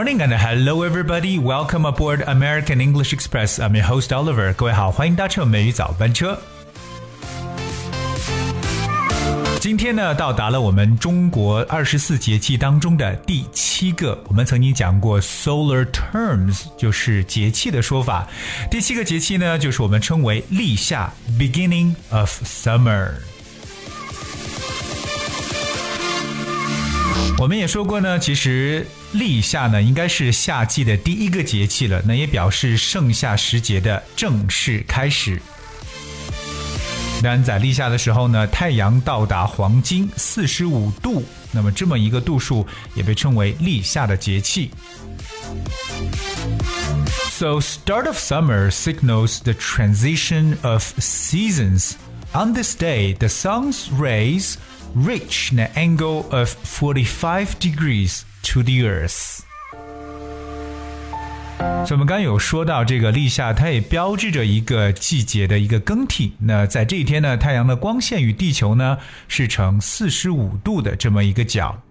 Morning and hello everybody. Welcome aboard American English Express. I'm your host Oliver. 各位好，欢迎搭乘美语早班车。今天呢，到达了我们中国二十四节气当中的第七个。我们曾经讲过 solar terms，就是节气的说法。第七个节气呢，就是我们称为立夏 （beginning of summer）。我们也说过呢，其实立夏呢，应该是夏季的第一个节气了，那也表示盛夏时节的正式开始。当然，在立夏的时候呢，太阳到达黄金四十五度，那么这么一个度数也被称为立夏的节气。So, start of summer signals the transition of seasons. On this day, the sun's rays reach the angle of 45 degrees to the earth. 所以我们刚刚有说到这个立夏，它也标志着一个季节的一个更替。那在这一天呢，太阳的光线与地球呢是呈四十五度的这么一个角。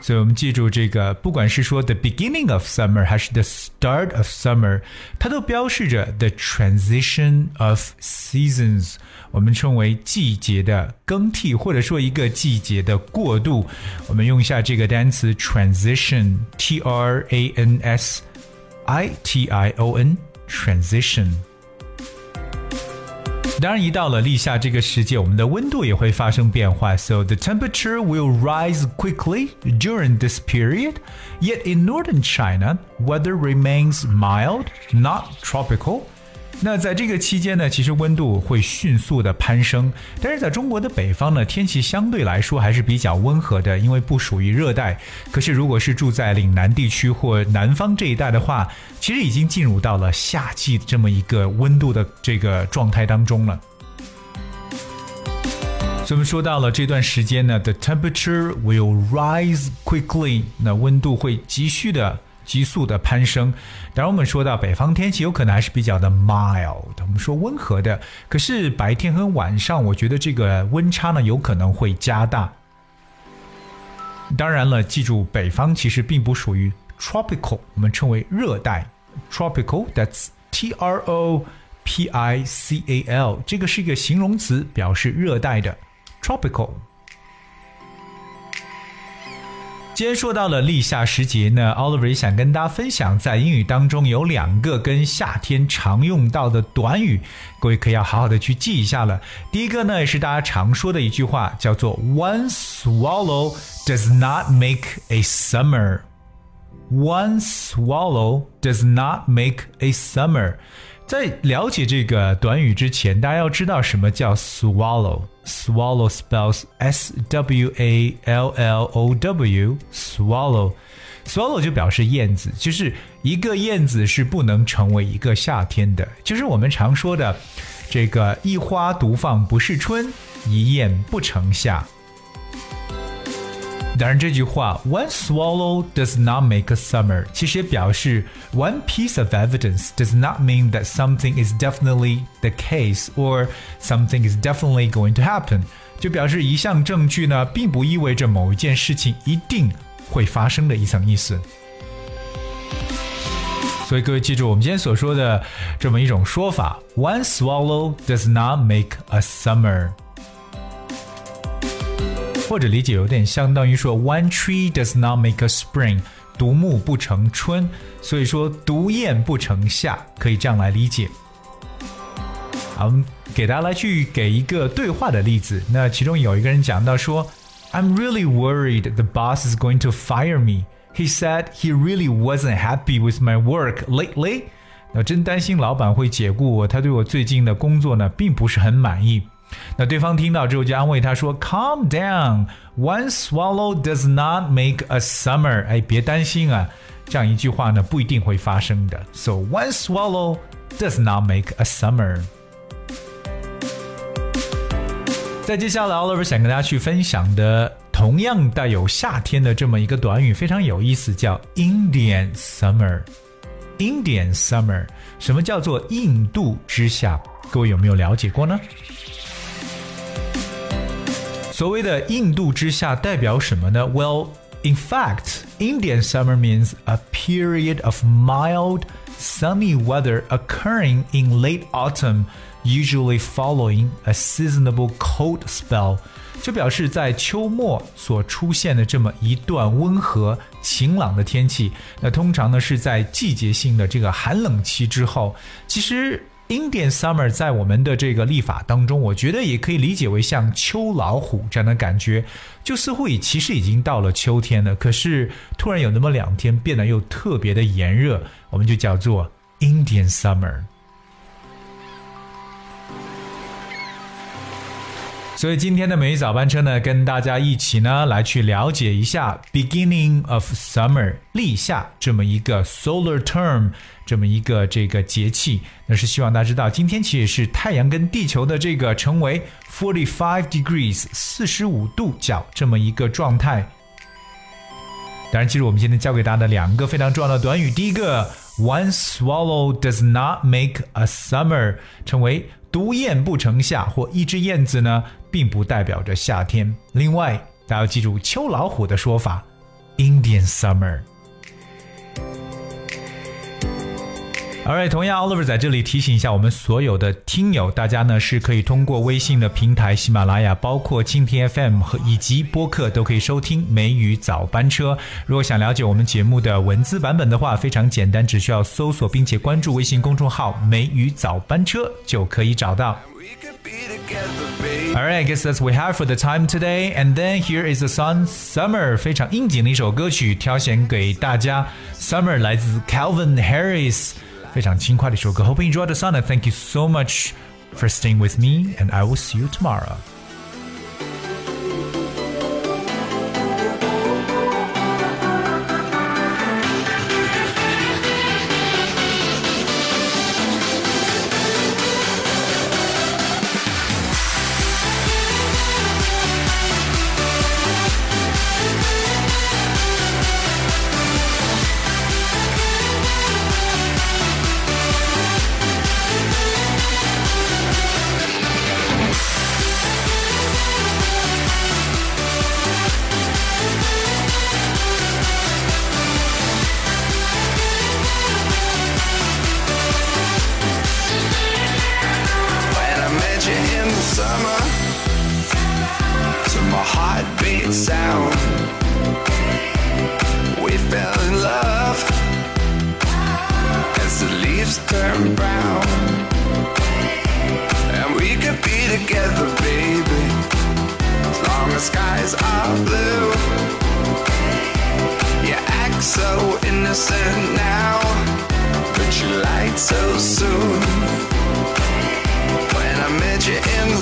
所以我们记住这个，不管是说 the beginning of summer 还是 the start of summer，它都标示着 the transition of seasons，我们称为季节的更替，或者说一个季节的过渡。我们用一下这个单词 transition，t r a n s i t i o n，transition。 当然，一到了立夏这个时节，我们的温度也会发生变化。So the temperature will rise quickly during this period. Yet in northern China, weather remains mild, not tropical. 那在这个期间呢，其实温度会迅速的攀升，但是在中国的北方呢，天气相对来说还是比较温和的，因为不属于热带。可是如果是住在岭南地区或南方这一带的话，其实已经进入到了夏季这么一个温度的这个状态当中了。所以我们说到了这段时间呢，the temperature will rise quickly，那温度会急剧的。急速的攀升，当然我们说到北方天气有可能还是比较的 mild，我们说温和的，可是白天和晚上，我觉得这个温差呢有可能会加大。当然了，记住北方其实并不属于 tropical，我们称为热带 tropical，that's T R O P I C A L，这个是一个形容词，表示热带的 tropical。今天说到了立夏时节呢，Oliver 想跟大家分享，在英语当中有两个跟夏天常用到的短语，各位可要好好的去记一下了。第一个呢，也是大家常说的一句话，叫做 “One swallow does not make a summer”。One swallow does not make a summer。在了解这个短语之前，大家要知道什么叫 swallow。Swallow spells S W A L L O W. Swallow. Swallow 就表示燕子，就是一个燕子是不能成为一个夏天的，就是我们常说的这个一花独放不是春，一燕不成夏。当然，这句话 "One swallow does not make a summer" 其实也表示 "One piece of evidence does not mean that something is definitely the case or something is definitely going to happen"，就表示一项证据呢，并不意味着某一件事情一定会发生的一层意思。所以各位记住我们今天所说的这么一种说法：One swallow does not make a summer。 或者理解有点相当于说 "One tree does not make a spring"，独木不成春，所以说独雁不成夏，可以这样来理解。好，我们给大家来去给一个对话的例子。那其中有一个人讲到说："I'm really worried the boss is going to fire me. He said he really wasn't happy with my work lately." 那真担心老板会解雇我，他对我最近的工作呢，并不是很满意。那对方听到之后就安慰他说：“Calm down, one swallow does not make a summer。”哎，别担心啊，这样一句话呢不一定会发生的。So one swallow does not make a summer。在接下来，Oliver 想跟大家去分享的，同样带有夏天的这么一个短语，非常有意思，叫 Indian summer。Indian summer，什么叫做印度之夏？各位有没有了解过呢？所谓的印度之夏代表什么呢？Well, In fact, Indian summer means a period of mild, sunny weather occurring in late autumn, usually following a seasonable cold spell. 就表示在秋末所出现的这么一段温和晴朗的天气，那通常呢是在季节性的这个寒冷期之后。其实 Indian Summer 在我们的这个历法当中，我觉得也可以理解为像秋老虎这样的感觉，就似乎已其实已经到了秋天了，可是突然有那么两天变得又特别的炎热，我们就叫做 Indian Summer。所以今天的每日早班车呢，跟大家一起呢来去了解一下 beginning of summer 立夏这么一个 solar term 这么一个这个节气，那是希望大家知道，今天其实是太阳跟地球的这个成为 forty five degrees 四十五度角这么一个状态。当然，其实我们今天教给大家的两个非常重要的短语，第一个 one swallow does not make a summer，成为。独雁不成夏，或一只燕子呢，并不代表着夏天。另外，大家要记住秋老虎的说法，Indian Summer。Alright，同样，Oliver 在这里提醒一下我们所有的听友，大家呢是可以通过微信的平台喜马拉雅，包括蜻蜓 FM 和以及播客都可以收听《梅雨早班车》。如果想了解我们节目的文字版本的话，非常简单，只需要搜索并且关注微信公众号“梅雨早班车”就可以找到。Alright, I guess that's we have for the time today. And then here is the song "Summer"，非常应景的一首歌曲，挑选给大家。"Summer" 来自 Calvin Harris。非常轻快的一首歌。Hope you enjoyed the song and thank you so much for staying with me and I will see you tomorrow.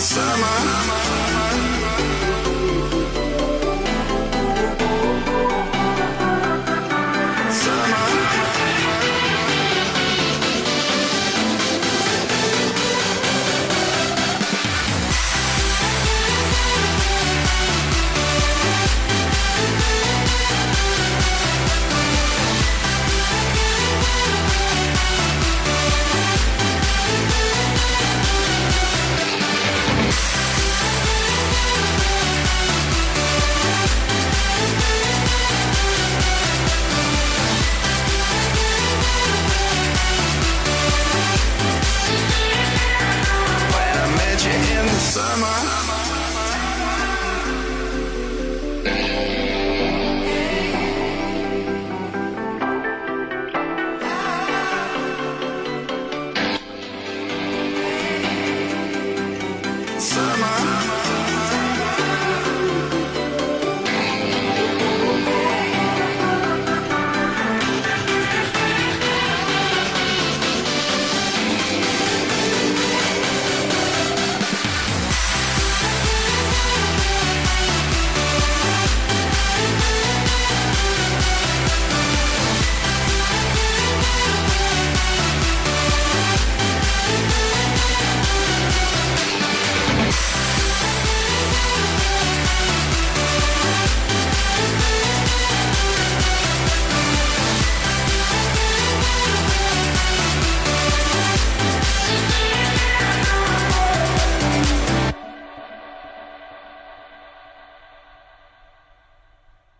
Summer.